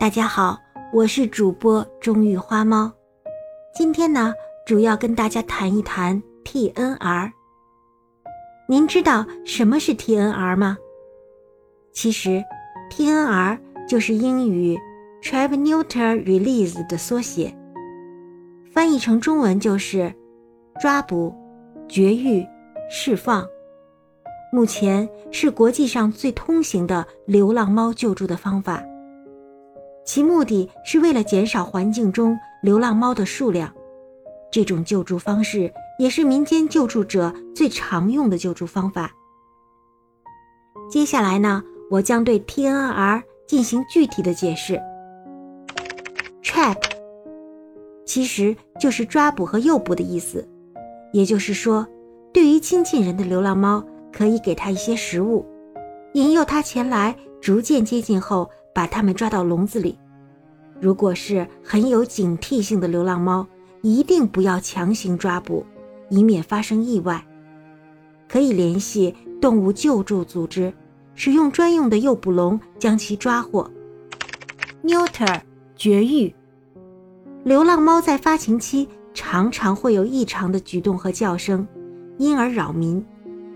大家好，我是主播中玉花猫。今天呢，主要跟大家谈一谈 TNR。您知道什么是 TNR 吗？其实，TNR 就是英语 Trap Neuter Release 的缩写，翻译成中文就是抓捕、绝育、释放。目前是国际上最通行的流浪猫救助的方法。其目的是为了减少环境中流浪猫的数量。这种救助方式也是民间救助者最常用的救助方法。接下来呢，我将对 TNR 进行具体的解释。Trap 其实就是抓捕和诱捕的意思，也就是说，对于亲近人的流浪猫，可以给它一些食物，引诱它前来，逐渐接近后。把它们抓到笼子里。如果是很有警惕性的流浪猫，一定不要强行抓捕，以免发生意外。可以联系动物救助组织，使用专用的诱捕笼将其抓获。Neuter 绝育。流浪猫在发情期常常会有异常的举动和叫声，因而扰民。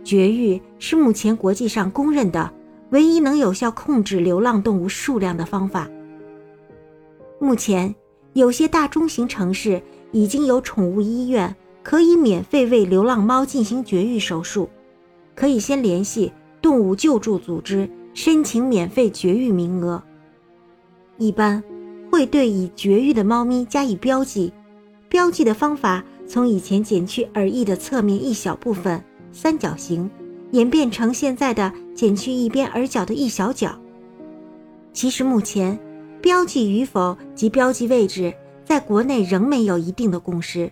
绝育是目前国际上公认的。唯一能有效控制流浪动物数量的方法。目前，有些大中型城市已经有宠物医院可以免费为流浪猫进行绝育手术。可以先联系动物救助组织申请免费绝育名额。一般会对已绝育的猫咪加以标记，标记的方法从以前剪去耳翼的侧面一小部分三角形。演变成现在的剪去一边耳角的一小角。其实目前，标记与否及标记位置在国内仍没有一定的共识，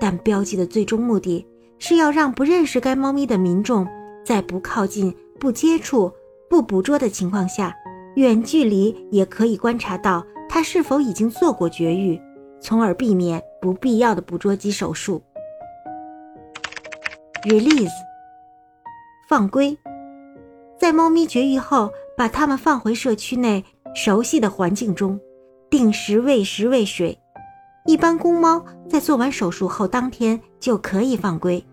但标记的最终目的是要让不认识该猫咪的民众，在不靠近、不接触、不捕捉的情况下，远距离也可以观察到它是否已经做过绝育，从而避免不必要的捕捉及手术。Release。放归，在猫咪绝育后，把它们放回社区内熟悉的环境中，定时喂食喂水。一般公猫在做完手术后当天就可以放归，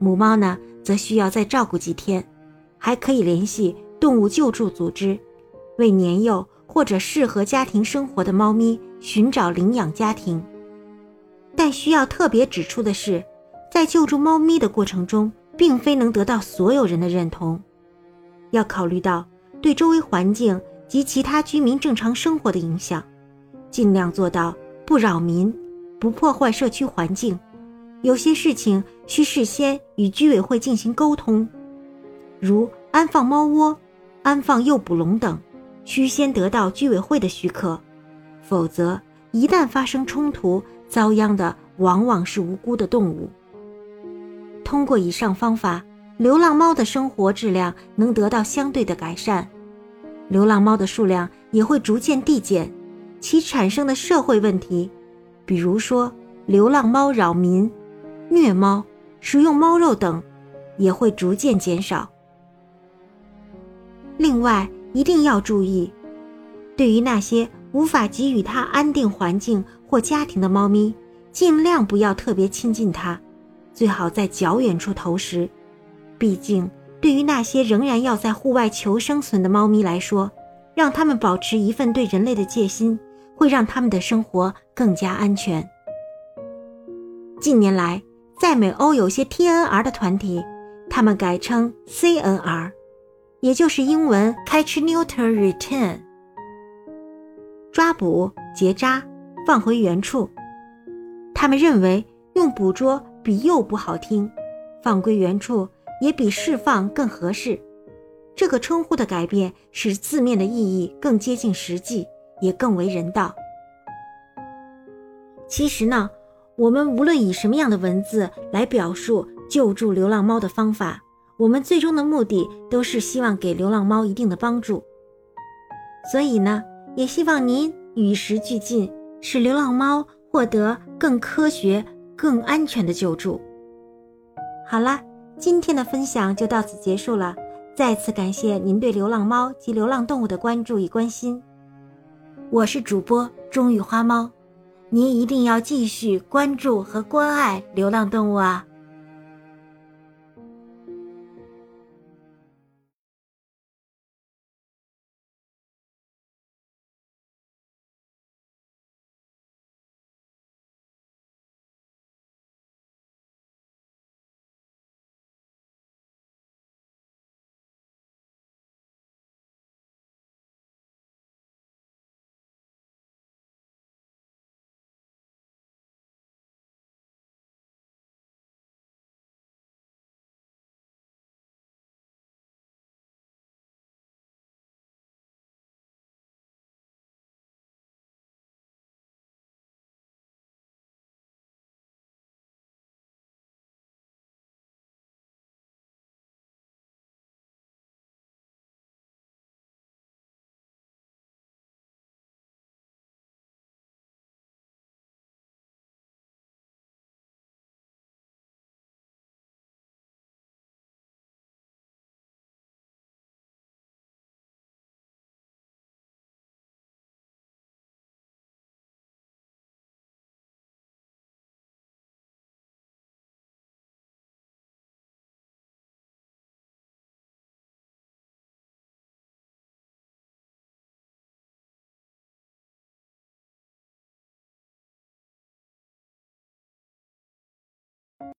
母猫呢则需要再照顾几天。还可以联系动物救助组织，为年幼或者适合家庭生活的猫咪寻找领养家庭。但需要特别指出的是，在救助猫咪的过程中。并非能得到所有人的认同，要考虑到对周围环境及其他居民正常生活的影响，尽量做到不扰民、不破坏社区环境。有些事情需事先与居委会进行沟通，如安放猫窝、安放诱捕笼等，需先得到居委会的许可，否则一旦发生冲突，遭殃的往往是无辜的动物。通过以上方法，流浪猫的生活质量能得到相对的改善，流浪猫的数量也会逐渐递减，其产生的社会问题，比如说流浪猫扰民、虐猫、食用猫肉等，也会逐渐减少。另外，一定要注意，对于那些无法给予它安定环境或家庭的猫咪，尽量不要特别亲近它。最好在较远处投食，毕竟对于那些仍然要在户外求生存的猫咪来说，让它们保持一份对人类的戒心，会让它们的生活更加安全。近年来，在美欧有些 TNR 的团体，他们改称 CNR，也就是英文 Catch Neuter Return，抓捕、结扎、放回原处。他们认为用捕捉。比又不好听，放归原处也比释放更合适。这个称呼的改变使字面的意义更接近实际，也更为人道。其实呢，我们无论以什么样的文字来表述救助流浪猫的方法，我们最终的目的都是希望给流浪猫一定的帮助。所以呢，也希望您与时俱进，使流浪猫获得更科学。更安全的救助。好啦，今天的分享就到此结束了。再次感谢您对流浪猫及流浪动物的关注与关心。我是主播中玉花猫，您一定要继续关注和关爱流浪动物啊！